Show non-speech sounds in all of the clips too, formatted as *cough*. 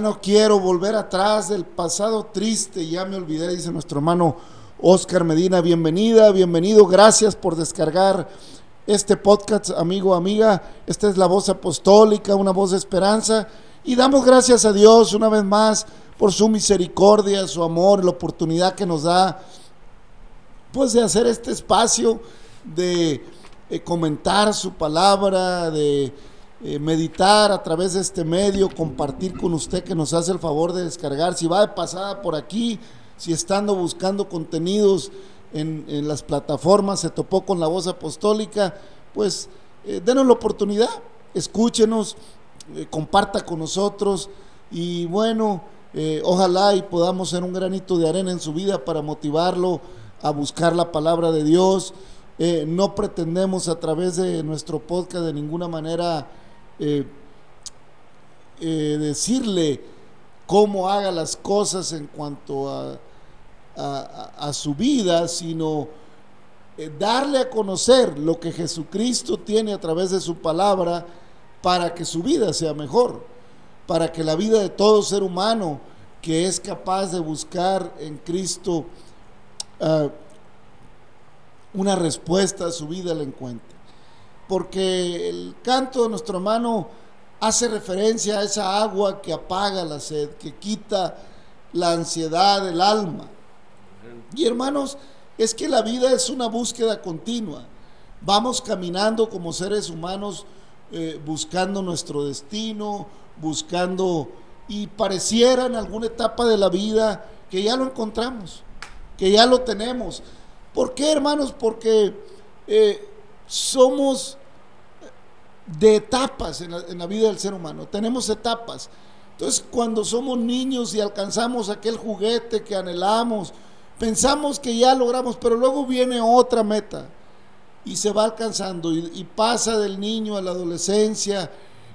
No quiero volver atrás del pasado triste, ya me olvidé, dice nuestro hermano Oscar Medina. Bienvenida, bienvenido, gracias por descargar este podcast, amigo, amiga. Esta es la voz apostólica, una voz de esperanza. Y damos gracias a Dios una vez más por su misericordia, su amor, la oportunidad que nos da, pues de hacer este espacio, de eh, comentar su palabra, de eh, meditar a través de este medio, compartir con usted que nos hace el favor de descargar. Si va de pasada por aquí, si estando buscando contenidos en, las plataformas, se topó con la voz apostólica, pues eh, denos la oportunidad, escúchenos, eh, comparta con nosotros y bueno, ojalá y podamos ser un granito de arena en su vida para motivarlo a buscar la palabra de Dios. No pretendemos a través de nuestro podcast de ninguna manera eh, eh, decirle cómo haga las cosas en cuanto a, su vida, sino eh, darle a conocer lo que Jesucristo tiene a través de su palabra para que su vida sea mejor, para que la vida de todo ser humano que es capaz de buscar en Cristo ah, una respuesta a su vida la encuentre. Porque el canto de nuestro hermano hace referencia a esa agua que apaga la sed, que quita la ansiedad del alma. Y hermanos, es que la vida es una búsqueda continua. Vamos caminando como seres humanos eh, buscando nuestro destino, buscando, y pareciera en alguna etapa de la vida que ya lo encontramos, que ya lo tenemos. ¿Por qué, hermanos? Porque eh, somos de etapas en la, vida del ser humano, tenemos etapas. Entonces, cuando somos niños y alcanzamos aquel juguete que anhelamos, pensamos que ya logramos, pero luego viene otra meta y se va alcanzando y, y pasa del niño a la adolescencia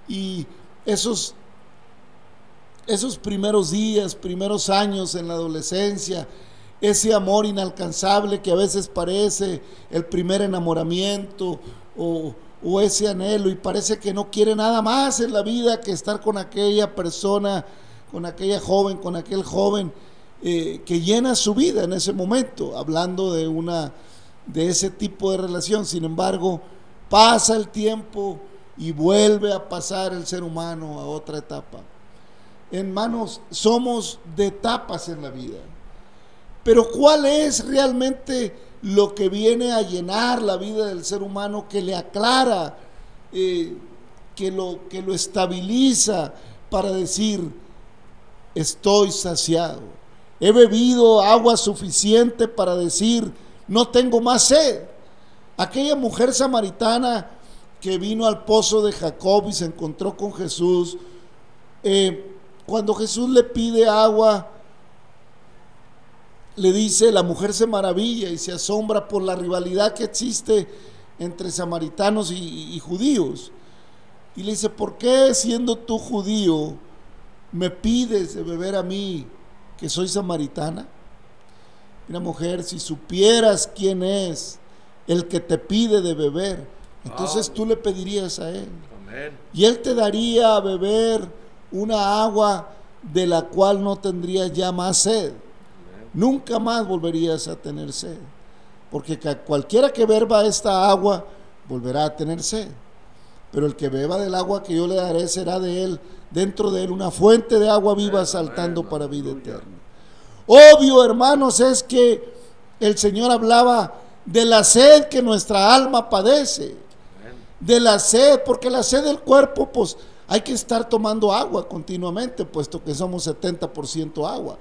y esos, esos primeros días, primeros años en la adolescencia, ese amor inalcanzable que a veces parece el primer enamoramiento o, ese anhelo y parece que no quiere nada más en la vida que estar con aquella persona, con aquella joven, con aquel joven eh, que llena su vida en ese momento, hablando de una de ese tipo de relación. Sin embargo, pasa el tiempo y vuelve a pasar el ser humano a otra etapa. Hermanos, somos de etapas en la vida. Pero ¿cuál es realmente lo que viene a llenar la vida del ser humano, que le aclara, eh, que, lo, que lo estabiliza para decir, estoy saciado? He bebido agua suficiente para decir, no tengo más sed. Aquella mujer samaritana que vino al pozo de Jacob y se encontró con Jesús, eh, cuando Jesús le pide agua, le dice, la mujer se maravilla y se asombra por la rivalidad que existe entre samaritanos y, y judíos. Y le dice, ¿por qué siendo tú judío me pides de beber a mí que soy samaritana? Mira mujer, si supieras quién es el que te pide de beber, entonces tú le pedirías a él. Amén. Y él te daría a beber una agua de la cual no tendrías ya más sed. Nunca más volverías a tener sed. Porque cualquiera que beba esta agua volverá a tener sed. Pero el que beba del agua que yo le daré será de él, dentro de él, una fuente de agua viva saltando para vida eterna. Obvio, hermanos, es que el Señor hablaba de la sed que nuestra alma padece. De la sed, porque la sed del cuerpo, pues hay que estar tomando agua continuamente, puesto que somos 70% agua.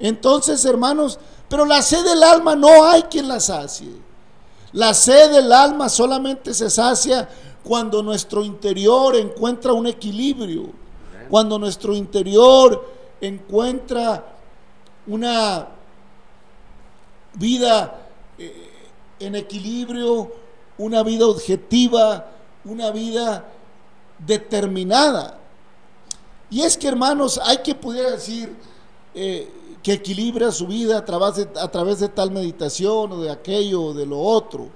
Entonces, hermanos, pero la sed del alma no hay quien la sacie. La sed del alma solamente se sacia cuando nuestro interior encuentra un equilibrio, cuando nuestro interior encuentra una vida eh, en equilibrio, una vida objetiva, una vida determinada. Y es que, hermanos, hay que poder decir eh, que equilibra su vida a través, de, a través de tal meditación o de aquello o de lo otro.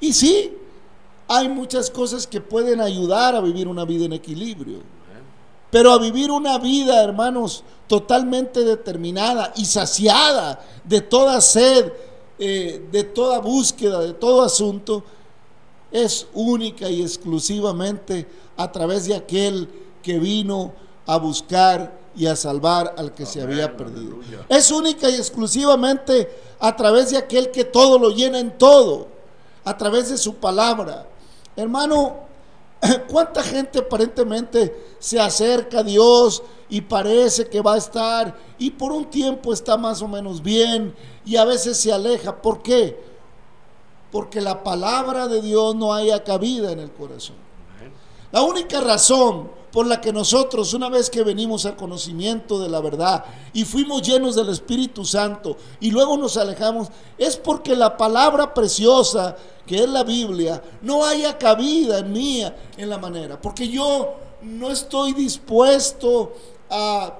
Y sí, hay muchas cosas que pueden ayudar a vivir una vida en equilibrio. Pero a vivir una vida, hermanos, totalmente determinada y saciada de toda sed, eh, de toda búsqueda, de todo asunto, es única y exclusivamente a través de aquel que vino a buscar y a salvar al que se había perdido. aleluya. Es única y exclusivamente a través de aquel que todo lo llena en todo, a través de su palabra. Hermano, *clears throat* ¿cuánta gente aparentemente se acerca a Dios y parece que va a estar y por un tiempo está más o menos bien y a veces se aleja? ¿Por qué? Porque la palabra de Dios no haya cabida en el corazón. La única razón por la que nosotros, una vez que venimos al conocimiento de la verdad y fuimos llenos del Espíritu Santo y luego nos alejamos, es porque la palabra preciosa que es la Biblia no haya cabida en mí en la manera. Porque yo no estoy dispuesto a,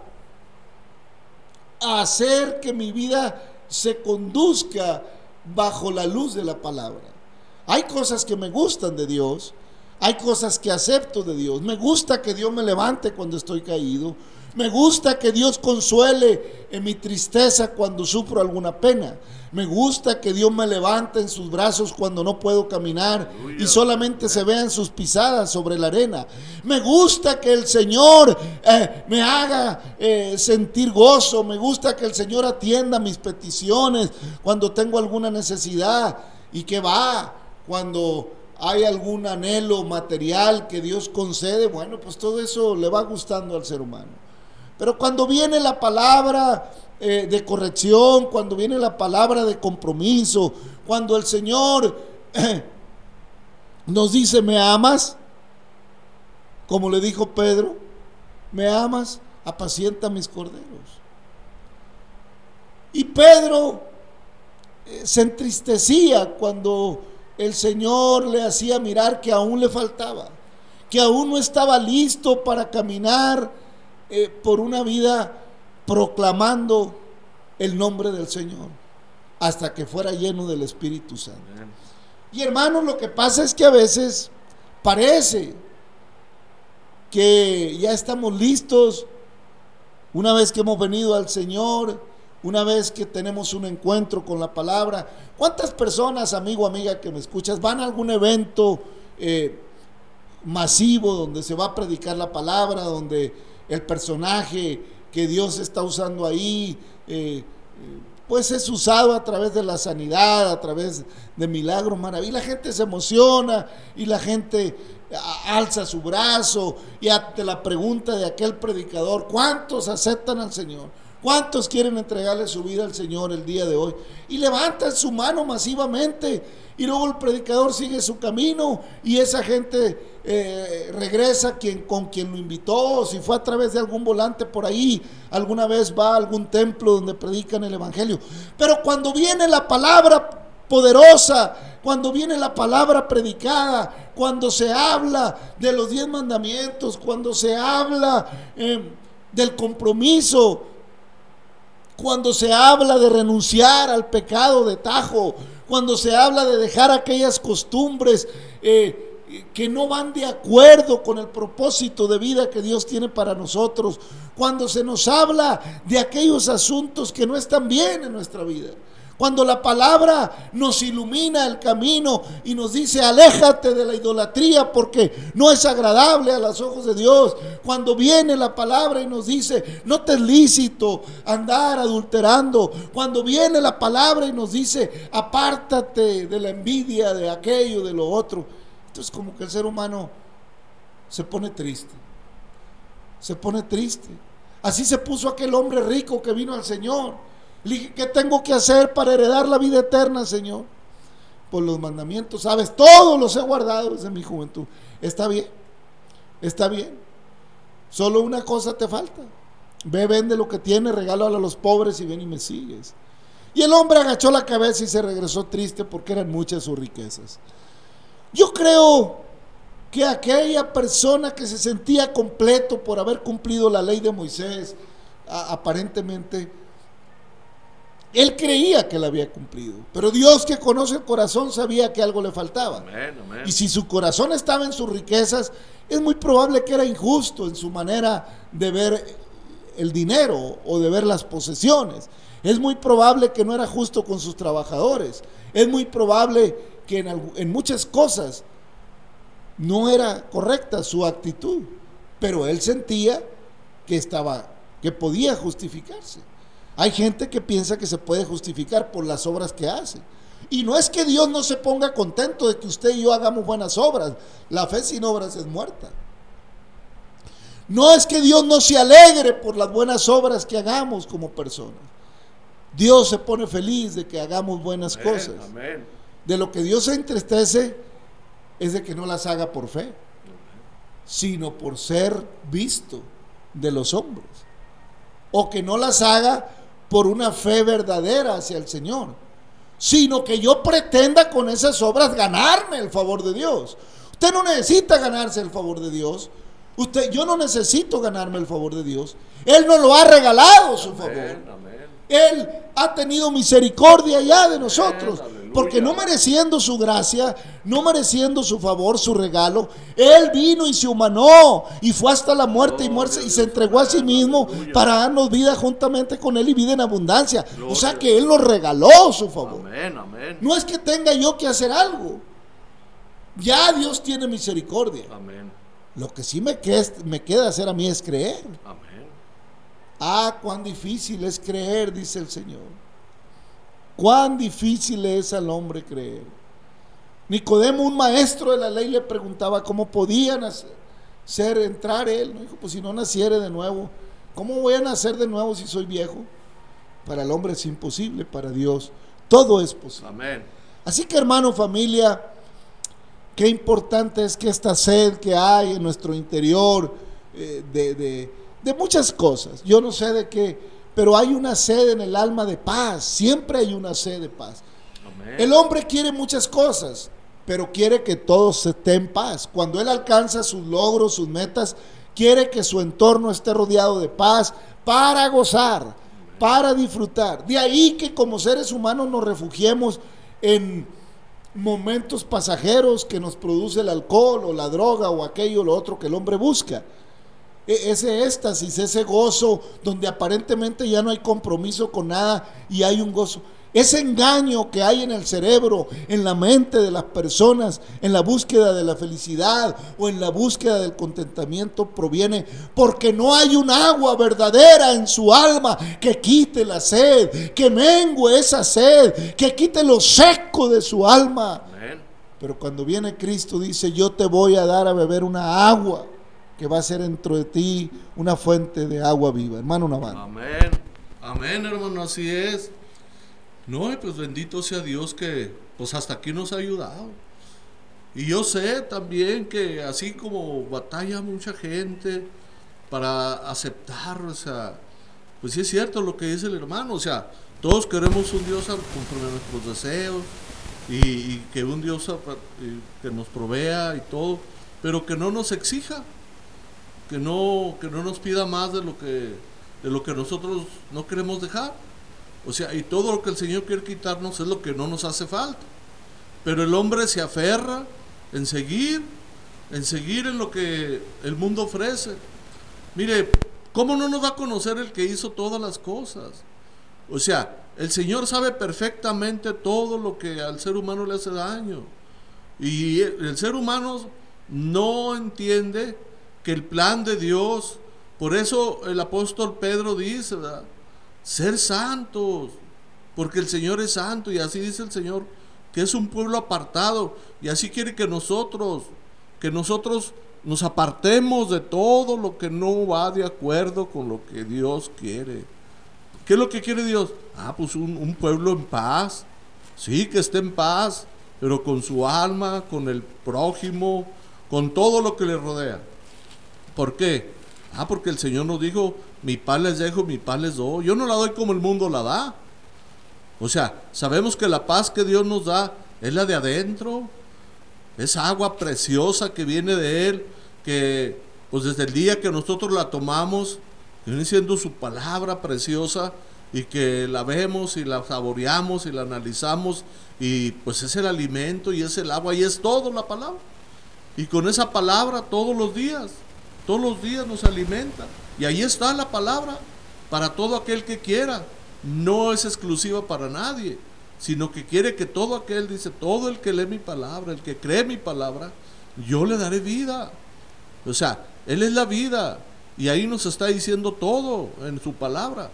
a hacer que mi vida se conduzca bajo la luz de la palabra. Hay cosas que me gustan de Dios, hay cosas que acepto de Dios. Me gusta que Dios me levante cuando estoy caído. Me gusta que Dios consuele en mi tristeza cuando sufro alguna pena. Me gusta que Dios me levante en sus brazos cuando no puedo caminar y solamente se vean sus pisadas sobre la arena. Me gusta que el Señor eh, me haga eh, sentir gozo. Me gusta que el Señor atienda mis peticiones cuando tengo alguna necesidad y que va cuando hay algún anhelo material que Dios concede, bueno, pues todo eso le va gustando al ser humano. Pero cuando viene la palabra eh, de corrección, cuando viene la palabra de compromiso, cuando el Señor *clears throat* nos dice, ¿me amas? Como le dijo Pedro, ¿me amas? Apacienta mis corderos. Y Pedro eh, se entristecía cuando el Señor le hacía mirar que aún le faltaba, que aún no estaba listo para caminar eh, por una vida proclamando el nombre del Señor, hasta que fuera lleno del Espíritu Santo. Y hermanos, lo que pasa es que a veces parece que ya estamos listos una vez que hemos venido al Señor, una vez que tenemos un encuentro con la palabra. ¿Cuántas personas, amigo, amiga, que me escuchas, van a algún evento eh, masivo donde se va a predicar la palabra, donde el personaje que Dios está usando ahí, eh, pues es usado a través de la sanidad, a través de milagros, maravillas. La gente se emociona y la gente alza su brazo y ante la pregunta de aquel predicador, ¿cuántos aceptan al Señor? ¿Cuántos quieren entregarle su vida al Señor el día de hoy? Y levantan su mano masivamente y luego el predicador sigue su camino y esa gente eh, regresa quien, con quien lo invitó, si fue a través de algún volante por ahí, alguna vez va a algún templo donde predican el Evangelio. Pero cuando viene la palabra poderosa, cuando viene la palabra predicada, cuando se habla de los diez mandamientos, cuando se habla eh, del compromiso, cuando se habla de renunciar al pecado de tajo, cuando se habla de dejar aquellas costumbres eh, que no van de acuerdo con el propósito de vida que Dios tiene para nosotros, cuando se nos habla de aquellos asuntos que no están bien en nuestra vida. Cuando la palabra nos ilumina el camino y nos dice, aléjate de la idolatría porque no es agradable a los ojos de Dios. Cuando viene la palabra y nos dice, no te es lícito andar adulterando. Cuando viene la palabra y nos dice, apártate de la envidia, de aquello, de lo otro. Entonces como que el ser humano se pone triste. Se pone triste. Así se puso aquel hombre rico que vino al Señor le dije, ¿qué tengo que hacer para heredar la vida eterna, Señor? Por los mandamientos, sabes, todos los he guardado desde mi juventud. Está bien, está bien. Solo una cosa te falta. Ve, vende lo que tiene, regálalo a los pobres y ven y me sigues. Y el hombre agachó la cabeza y se regresó triste porque eran muchas sus riquezas. Yo creo que aquella persona que se sentía completo por haber cumplido la ley de Moisés, aparentemente, él creía que la había cumplido, pero Dios que conoce el corazón sabía que algo le faltaba. Y si su corazón estaba en sus riquezas, es muy probable que era injusto en su manera de ver el dinero o de ver las posesiones. Es muy probable que no era justo con sus trabajadores. Es muy probable que en, en muchas cosas no era correcta su actitud, pero él sentía que estaba, que podía justificarse. Hay gente que piensa que se puede justificar por las obras que hace. Y no es que Dios no se ponga contento de que usted y yo hagamos buenas obras. La fe sin obras es muerta. No es que Dios no se alegre por las buenas obras que hagamos como personas. Dios se pone feliz de que hagamos buenas cosas. De lo que Dios se entristece es de que no las haga por fe, sino por ser visto de los hombres. O que no las haga por una fe verdadera hacia el Señor, sino que yo pretenda con esas obras ganarme el favor de Dios. Usted no necesita ganarse el favor de Dios. Usted, yo no necesito ganarme el favor de Dios. Él nos lo ha regalado su favor. Él ha tenido misericordia ya de nosotros. Porque no mereciendo su gracia, no mereciendo su favor, su regalo, Él vino y se humanó y fue hasta la muerte y muerte y se entregó a sí mismo para darnos vida juntamente con Él y vida en abundancia. O sea que Él nos regaló su favor. No es que tenga yo que hacer algo. Ya Dios tiene misericordia. Lo que sí me queda, me queda hacer a mí es creer. Ah, cuán difícil es creer, dice el Señor. Cuán difícil es al hombre creer. Nicodemo, un maestro de la ley, le preguntaba cómo podía ser, entrar él. No dijo, pues si no naciere de nuevo, ¿cómo voy a nacer de nuevo si soy viejo? Para el hombre es imposible, para Dios todo es posible. Así que hermano, familia, qué importante es que esta sed que hay en nuestro interior eh, de, de- de muchas cosas, yo no sé de qué, pero hay una sed en el alma de paz, siempre hay una sed de paz. Amén. El hombre quiere muchas cosas, pero quiere que todo se esté en paz. Cuando él alcanza sus logros, sus metas, quiere que su entorno esté rodeado de paz para gozar, para disfrutar. De ahí que como seres humanos nos refugiemos en momentos pasajeros que nos produce el alcohol o la droga o aquello o lo otro que el hombre busca. E- Ese éxtasis, ese gozo donde aparentemente ya no hay compromiso con nada y hay un gozo. Ese engaño que hay en el cerebro, en la mente de las personas, en la búsqueda de la felicidad o en la búsqueda del contentamiento proviene porque no hay un agua verdadera en su alma que quite la sed, que mengue esa sed, que quite lo seco de su alma. Pero cuando viene Cristo dice, yo te voy a dar a beber una agua que va a ser dentro de ti una fuente de agua viva. Hermano Navarro. Amén. Amén, hermano, así es. No, y pues bendito sea Dios que pues hasta aquí nos ha ayudado. Y yo sé también que así como batalla mucha gente para aceptar, o sea, pues sí es cierto lo que dice el hermano, o sea, todos queremos un Dios conforme a nuestros deseos y, y que un Dios que nos provea y todo, pero que no nos exija, que no, que no nos pida más de lo que, de lo que nosotros no queremos dejar. O sea, y todo lo que el Señor quiere quitarnos es lo que no nos hace falta. Pero el hombre se aferra en seguir, en seguir en lo que el mundo ofrece. Mire, ¿cómo no nos va a conocer el que hizo todas las cosas? O sea, el Señor sabe perfectamente todo lo que al ser humano le hace daño. Y el ser humano no entiende que el plan de Dios, por eso el apóstol Pedro dice, ser santos, porque el Señor es santo y así dice el Señor, que es un pueblo apartado y así quiere que nosotros, que nosotros nos apartemos de todo lo que no va de acuerdo con lo que Dios quiere. ¿Qué es lo que quiere Dios? Ah, pues un pueblo en paz. Sí, que esté en paz, pero con su alma, con el prójimo, con todo lo que le rodea. ¿Por qué? Ah, porque el Señor nos dijo, mi paz les dejo, mi paz les doy. Yo no la doy como el mundo la da. O sea, sabemos que la paz que Dios nos da es la de adentro. Es agua preciosa que viene de Él, que pues desde el día que nosotros la tomamos, viene siendo su palabra preciosa y que la vemos y la saboreamos y la analizamos y pues es el alimento y es el agua y es todo la palabra. Y con esa palabra todos los días, todos los días nos alimenta. Y ahí está la palabra para todo aquel que quiera. No es exclusiva para nadie, sino que quiere que todo aquel, dice, todo el que lee mi palabra, el que cree mi palabra, yo le daré vida. O sea, Él es la vida. Y ahí nos está diciendo todo en su palabra.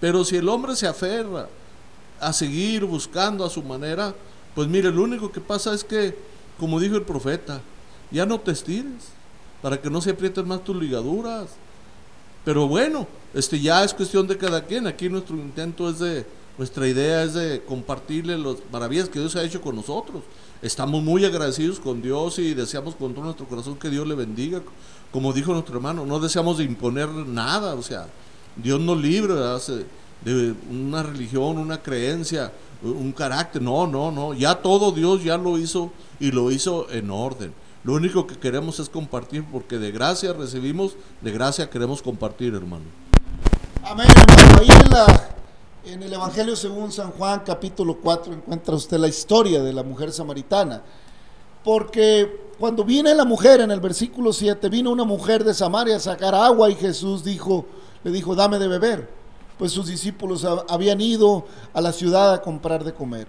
Pero si el hombre se aferra a seguir buscando a su manera, pues mire, lo único que pasa es que, como dijo el profeta, ya no te estires para que no se aprieten más tus ligaduras. Pero bueno, este ya es cuestión de cada quien. Aquí nuestro intento es de, nuestra idea es de compartirle las maravillas que Dios ha hecho con nosotros. Estamos muy agradecidos con Dios y deseamos con todo nuestro corazón que Dios le bendiga. Como dijo nuestro hermano, no deseamos de imponer nada, o sea, Dios nos libre de una religión, una creencia, un carácter. No, no, no. Ya todo Dios ya lo hizo y lo hizo en orden. Lo único que queremos es compartir porque de gracia recibimos, de gracia queremos compartir, hermano. Amén, hermano. Ahí en, la, en el Evangelio según San Juan, capítulo 4, encuentra usted la historia de la mujer samaritana. Porque cuando viene la mujer, en el versículo 7, vino una mujer de Samaria a sacar agua y Jesús dijo, le dijo, dame de beber. Pues sus discípulos ha- habían ido a la ciudad a comprar de comer.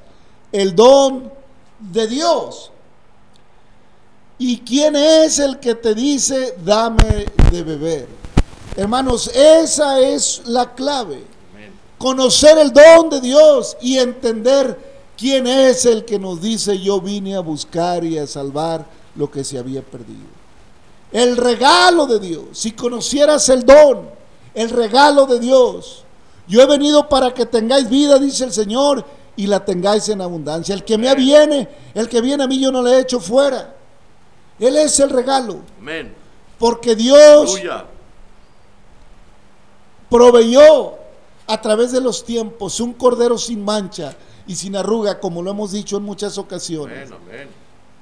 el don de Dios. ¿Y quién es el que te dice, dame de beber? Hermanos, esa es la clave. Amén. Conocer el don de Dios y entender quién es el que nos dice, yo vine a buscar y a salvar lo que se había perdido. El regalo de Dios, si conocieras el don, el regalo de Dios. Yo he venido para que tengáis vida, dice el Señor, y la tengáis en abundancia. El que me viene, el que viene a mí yo no le echo fuera. Él es el regalo, Amén. porque Dios Aleluya. proveyó a través de los tiempos un cordero sin mancha y sin arruga, como lo hemos dicho en muchas ocasiones. Amén, amén.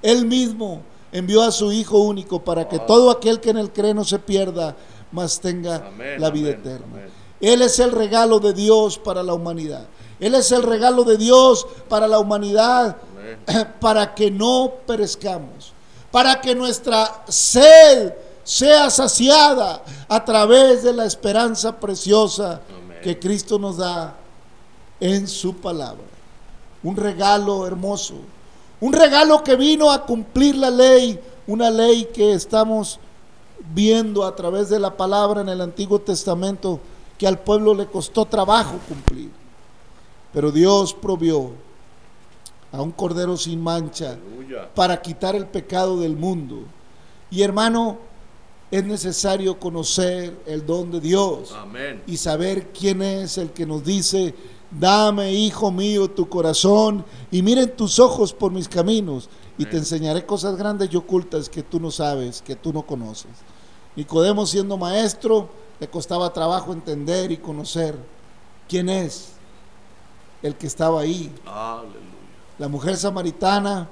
Él mismo envió a su Hijo único para que Ah. todo aquel que en él cree no se pierda, mas tenga Amén, la vida eterna. Él es el regalo de Dios para la humanidad. Él es el regalo de Dios para la humanidad, Amén. *clears throat* para que no perezcamos, para que nuestra sed sea saciada a través de la esperanza preciosa Amén. que Cristo nos da en su palabra. Un regalo hermoso, un regalo que vino a cumplir la ley, una ley que estamos viendo a través de la palabra en el Antiguo Testamento que al pueblo le costó trabajo cumplir. Pero Dios provió a un cordero sin mancha Aleluya. para quitar el pecado del mundo. Y hermano, es necesario conocer el don de Dios Amén. y saber quién es el que nos dice, dame, hijo mío, tu corazón y miren tus ojos por mis caminos y te enseñaré cosas grandes y ocultas que tú no sabes, que tú no conoces. Nicodemo siendo maestro, le costaba trabajo entender y conocer quién es el que estaba ahí. Aleluya. La mujer samaritana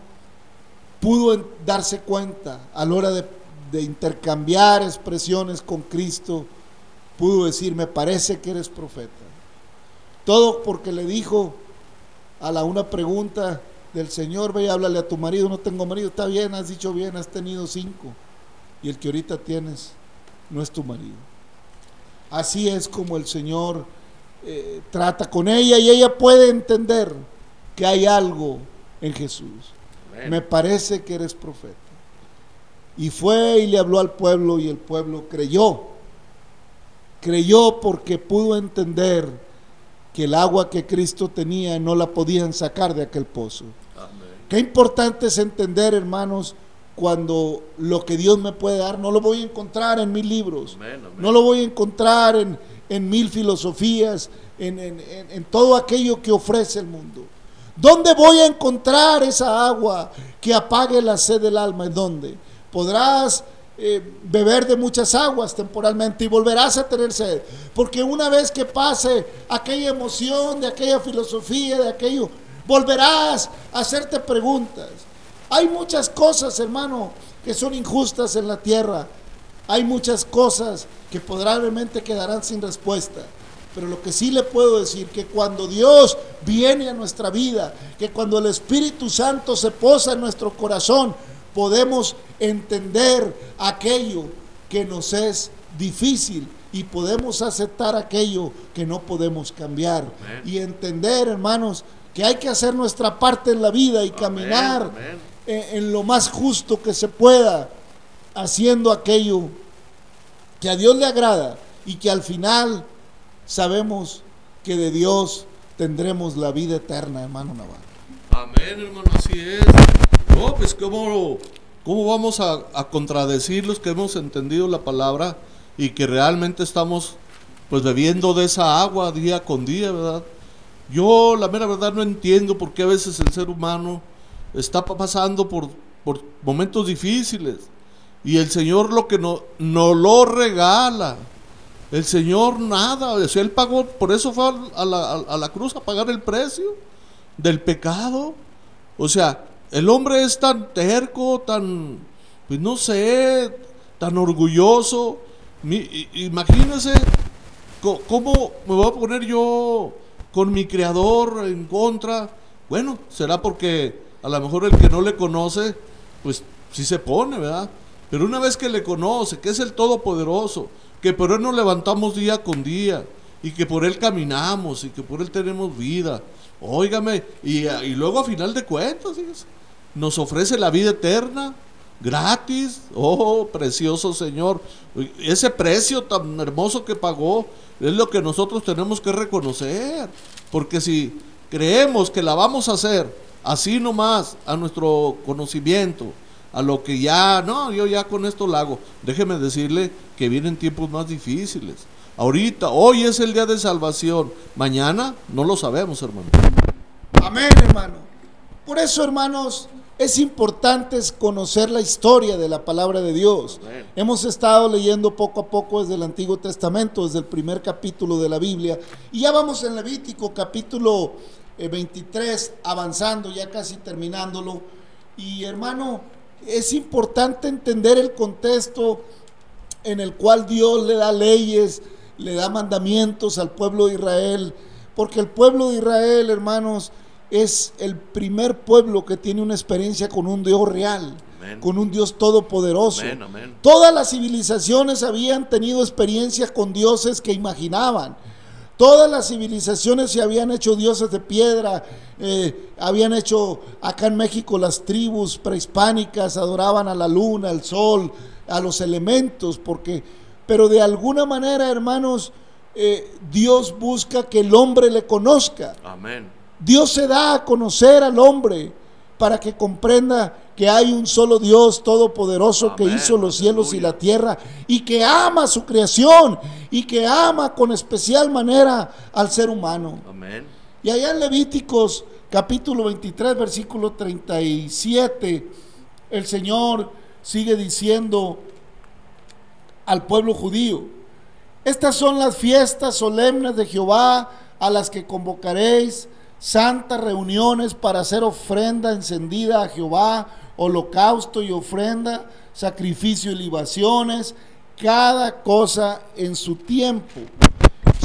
pudo darse cuenta a la hora de, de intercambiar expresiones con Cristo, pudo decir, me parece que eres profeta. Todo porque le dijo a la una pregunta del Señor, ve y háblale a tu marido, no tengo marido, está bien, has dicho bien, has tenido cinco, y el que ahorita tienes no es tu marido. Así es como el Señor eh, trata con ella y ella puede entender que hay algo en Jesús. Amén. Me parece que eres profeta. Y fue y le habló al pueblo y el pueblo creyó. Creyó porque pudo entender que el agua que Cristo tenía no la podían sacar de aquel pozo. Amén. Qué importante es entender, hermanos, cuando lo que Dios me puede dar no lo voy a encontrar en mil libros. Amén. No lo voy a encontrar en, en mil filosofías, en, en- en- todo aquello que ofrece el mundo. ¿Dónde voy a encontrar esa agua que apague la sed del alma? ¿En dónde? Podrás eh, beber de muchas aguas temporalmente y volverás a tener sed. Porque una vez que pase aquella emoción de aquella filosofía, de aquello, volverás a hacerte preguntas. Hay muchas cosas, hermano, que son injustas en la tierra. Hay muchas cosas que probablemente quedarán sin respuesta. Pero lo que sí le puedo decir, que cuando Dios viene a nuestra vida, que cuando el Espíritu Santo se posa en nuestro corazón, podemos entender aquello que nos es difícil y podemos aceptar aquello que no podemos cambiar. Y entender, hermanos, que hay que hacer nuestra parte en la vida y caminar en lo más justo que se pueda, haciendo aquello que a Dios le agrada y que al final sabemos que de Dios tendremos la vida eterna, hermano Navarro. Amén, hermano, así es. No, pues cómo, cómo vamos a, a contradecir los que hemos entendido la palabra y que realmente estamos pues bebiendo de esa agua día con día, ¿verdad? Yo la mera verdad no entiendo por qué a veces el ser humano está pa- pasando por, por momentos difíciles y el Señor lo que no, no lo regala. El Señor nada, o sea, Él pagó, por eso fue a la, a la cruz a pagar el precio del pecado. O sea, el hombre es tan terco, tan, pues no sé, tan orgulloso. Mi- i- imagínese co- cómo me voy a poner yo con mi creador en contra. Bueno, será porque a lo mejor el que no le conoce, pues sí se pone, ¿verdad? Pero una vez que le conoce, que es el Todopoderoso, que por Él nos levantamos día con día, y que por Él caminamos, y que por Él tenemos vida. Óigame, y, luego a final de cuentas, nos ofrece la vida eterna, gratis. Oh, precioso Señor. Ese precio tan hermoso que pagó es lo que nosotros tenemos que reconocer. Porque si creemos que la vamos a hacer así nomás, a nuestro conocimiento, a lo que ya, no, yo ya con esto lo hago. Déjeme decirle que vienen tiempos más difíciles. Ahorita, hoy es el día de salvación. Mañana no lo sabemos, hermano. Amén, hermano. Por eso, hermanos, es importante conocer la historia de la palabra de Dios. Amén. Hemos estado leyendo poco a poco desde el Antiguo Testamento, desde el primer capítulo de la Biblia, y ya vamos en Levítico capítulo eh, 23, avanzando, ya casi terminándolo. Y hermano, es importante entender el contexto en el cual Dios le da leyes, le da mandamientos al pueblo de Israel, porque el pueblo de Israel, hermanos, es el primer pueblo que tiene una experiencia con un Dios real, Amén. con un Dios todopoderoso. Amén, amén. Todas las civilizaciones habían tenido experiencias con dioses que imaginaban. Todas las civilizaciones se habían hecho dioses de piedra, eh, habían hecho acá en México las tribus prehispánicas, adoraban a la luna, al sol, a los elementos, porque, pero de alguna manera, hermanos, eh, Dios busca que el hombre le conozca. Amén. Dios se da a conocer al hombre para que comprenda que hay un solo Dios todopoderoso que hizo los cielos y la tierra y que ama su creación y que ama con especial manera al ser humano. Amén. Y allá en Levíticos capítulo 23 versículo 37 el Señor sigue diciendo al pueblo judío, estas son las fiestas solemnes de Jehová a las que convocaréis santas reuniones para hacer ofrenda encendida a Jehová, holocausto y ofrenda, sacrificio y libaciones, cada cosa en su tiempo.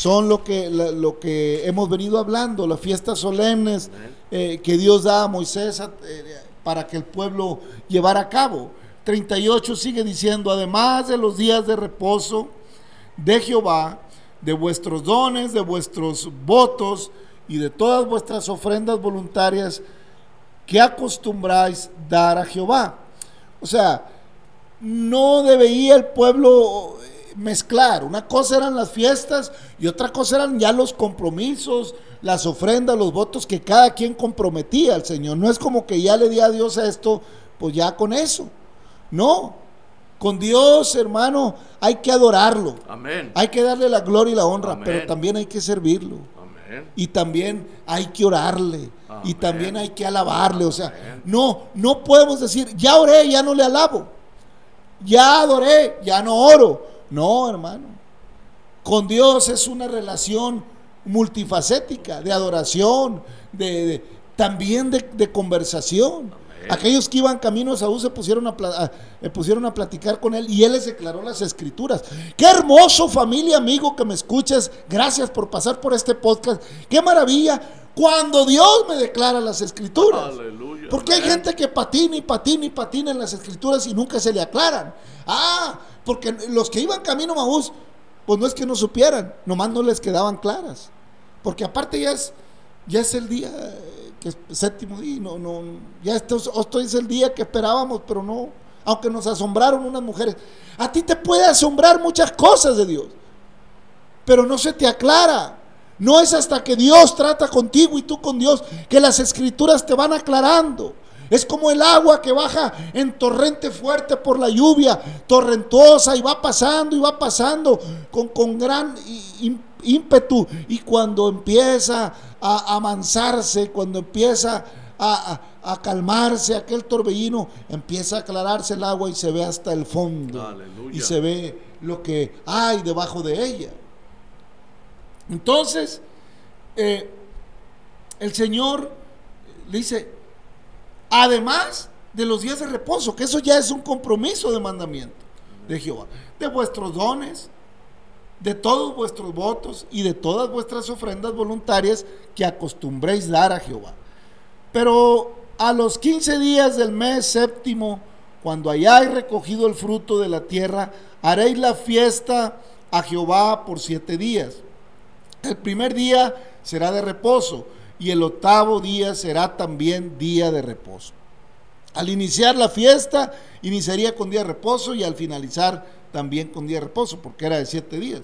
Son lo que, lo que hemos venido hablando, las fiestas solemnes eh, que Dios da a Moisés eh, para que el pueblo llevara a cabo. 38 sigue diciendo, además de los días de reposo de Jehová, de vuestros dones, de vuestros votos y de todas vuestras ofrendas voluntarias que acostumbráis dar a Jehová. O sea, no debería el pueblo eh, mezclar. Una cosa eran las fiestas y otra cosa eran ya los compromisos, las ofrendas, los votos que cada quien comprometía al Señor. No es como que ya le di a Dios esto, pues ya con eso. No. Con Dios, hermano, hay que adorarlo. Amén. Hay que darle la gloria y la honra, Amén. pero también hay que servirlo. Amén. Y también hay que orarle. Y también hay que alabarle. O sea, Amén. no, no podemos decir, ya oré, ya no le alabo. Ya adoré, ya no oro. No, hermano. Con Dios es una relación multifacética, de adoración, de, de- también de, de conversación. Aquellos que iban camino a Saúl se pusieron a, eh, pusieron a platicar con él y él les declaró las escrituras. Qué hermoso familia, amigo, que me escuches. Gracias por pasar por este podcast. Qué maravilla cuando Dios me declara las escrituras. Aleluya. Porque hay gente que patina y patina y patina en las escrituras y nunca se le aclaran. Ah, porque los que iban camino a Maús, pues no es que no supieran, nomás no les quedaban claras. Porque aparte ya es, ya es el día que es séptimo día, no, no, ya esto, es- esto es el día que esperábamos, pero no, aunque nos asombraron unas mujeres. A ti te puede asombrar muchas cosas de Dios, pero no se te aclara. No es hasta que Dios trata contigo y tú con Dios que las escrituras te van aclarando. Es como el agua que baja en torrente fuerte por la lluvia, torrentosa, y va pasando y va pasando con, con gran í- ímpetu. Y cuando empieza a amansarse, cuando empieza a, a- a calmarse aquel torbellino, empieza a aclararse el agua y se ve hasta el fondo. Aleluya. Y se ve lo que hay debajo de ella. Entonces, eh, el Señor le dice, además de los días de reposo, que eso ya es un compromiso de mandamiento de Jehová, de vuestros dones, de todos vuestros votos y de todas vuestras ofrendas voluntarias que acostumbréis dar a Jehová. Pero a los 15 días del mes séptimo, cuando hayáis recogido el fruto de la tierra, haréis la fiesta a Jehová por siete días. El primer día será de reposo y el octavo día será también día de reposo. Al iniciar la fiesta, iniciaría con día de reposo y al finalizar también con día de reposo, porque era de siete días.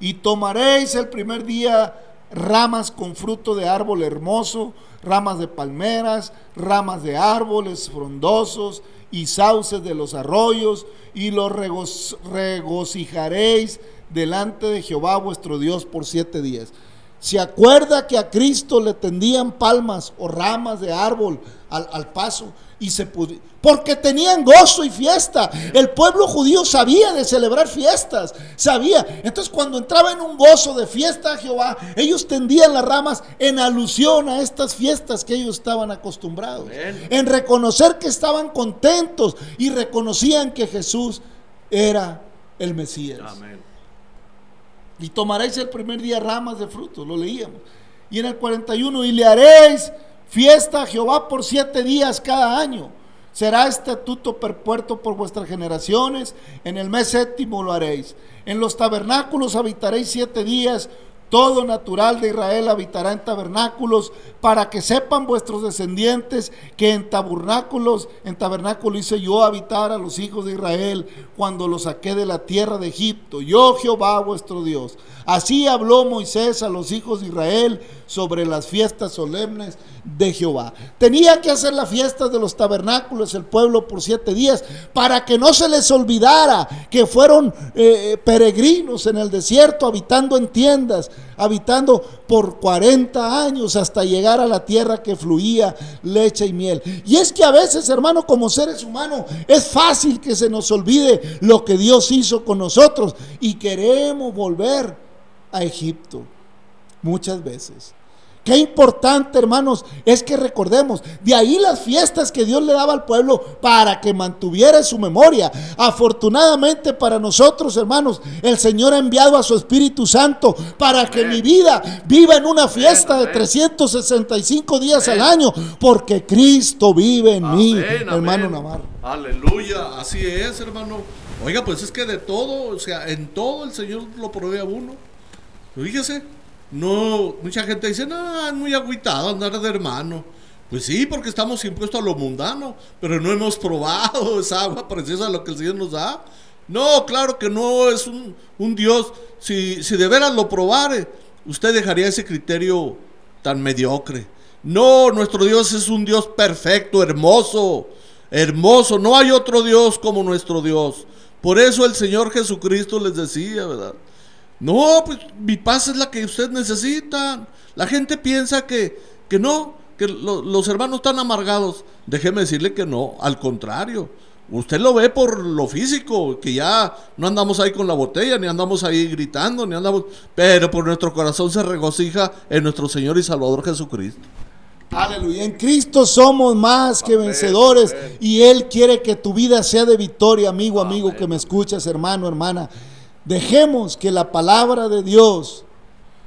Y tomaréis el primer día ramas con fruto de árbol hermoso, ramas de palmeras, ramas de árboles frondosos y sauces de los arroyos, y los regocijaréis delante de Jehová vuestro Dios por siete días. ¿Se acuerda que a Cristo le tendían palmas o ramas de árbol al, al paso? Y se porque tenían gozo y fiesta. El pueblo judío sabía de celebrar fiestas, sabía. Entonces cuando entraba en un gozo de fiesta a Jehová, ellos tendían las ramas en alusión a estas fiestas que ellos estaban acostumbrados. Amén. En reconocer que estaban contentos y reconocían que Jesús era el Mesías. Amén. Y tomaréis el primer día ramas de frutos, lo leíamos. Y en el 41, y le haréis fiesta a Jehová por siete días cada año. Será estatuto perpuerto por vuestras generaciones. En el mes séptimo lo haréis. En los tabernáculos habitaréis siete días. Todo natural de Israel habitará en tabernáculos, para que sepan vuestros descendientes que en tabernáculos, en tabernáculo hice yo habitar a los hijos de Israel cuando los saqué de la tierra de Egipto. Yo Jehová vuestro Dios. Así habló Moisés a los hijos de Israel sobre las fiestas solemnes de Jehová. Tenía que hacer las fiestas de los tabernáculos el pueblo por siete días para que no se les olvidara que fueron eh, peregrinos en el desierto, habitando en tiendas, habitando por 40 años hasta llegar a la tierra que fluía leche y miel. Y es que a veces, hermano, como seres humanos, es fácil que se nos olvide lo que Dios hizo con nosotros y queremos volver a Egipto muchas veces. Qué importante, hermanos, es que recordemos, de ahí las fiestas que Dios le daba al pueblo para que mantuviera su memoria. Afortunadamente para nosotros, hermanos, el Señor ha enviado a su Espíritu Santo para que mi vida viva en una fiesta de amén. 365 días al año, porque Cristo vive en mí, hermano. Navarro. Aleluya, así es, hermano. Oiga, pues es que de todo, o sea, en todo el Señor lo provee a uno. Fíjese, no, mucha gente dice, no, muy agüitado andar de hermano. Pues sí, porque estamos impuestos a lo mundano, pero no hemos probado *laughs* esa agua preciosa, lo que el Señor nos da. No, claro que no es un, un Dios. Si, si de veras lo probare, usted dejaría ese criterio tan mediocre. No, nuestro Dios es un Dios perfecto, hermoso, hermoso. No hay otro Dios como nuestro Dios. Por eso el Señor Jesucristo les decía, ¿verdad? No, pues mi paz es la que usted necesita. La gente piensa que, que no, que lo- los hermanos están amargados. Déjeme decirle que no, al contrario. Usted lo ve por lo físico, que ya no andamos ahí con la botella, ni andamos ahí gritando, ni andamos... Pero por nuestro corazón se regocija en nuestro Señor y Salvador Jesucristo. Aleluya. En Cristo somos más que Amén, vencedores amén. y Él quiere que tu vida sea de victoria, amigo, amigo Amén. que me escuchas, hermano, hermana. Dejemos que la palabra de Dios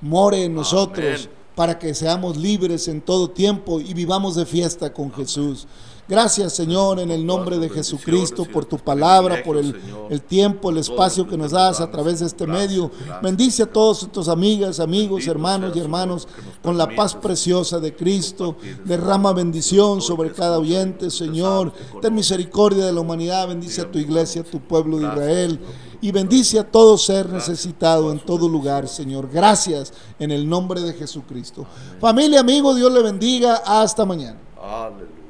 more en nosotros Amén. para que seamos libres en todo tiempo y vivamos de fiesta con Jesús. Gracias, Señor, en el nombre de Jesucristo, por tu palabra, por el, el tiempo, el espacio que nos das a través de este medio. Bendice a todos tus amigas, amigos, hermanos y hermanos, con la paz preciosa de Cristo. Derrama bendición sobre cada oyente, Señor. Ten misericordia de la humanidad. Bendice a tu iglesia, a tu pueblo de Israel. Y bendice a todo ser necesitado en todo lugar. Señor. Gracias en el nombre de Jesucristo. Familia, amigo, Dios le bendiga. Hasta mañana.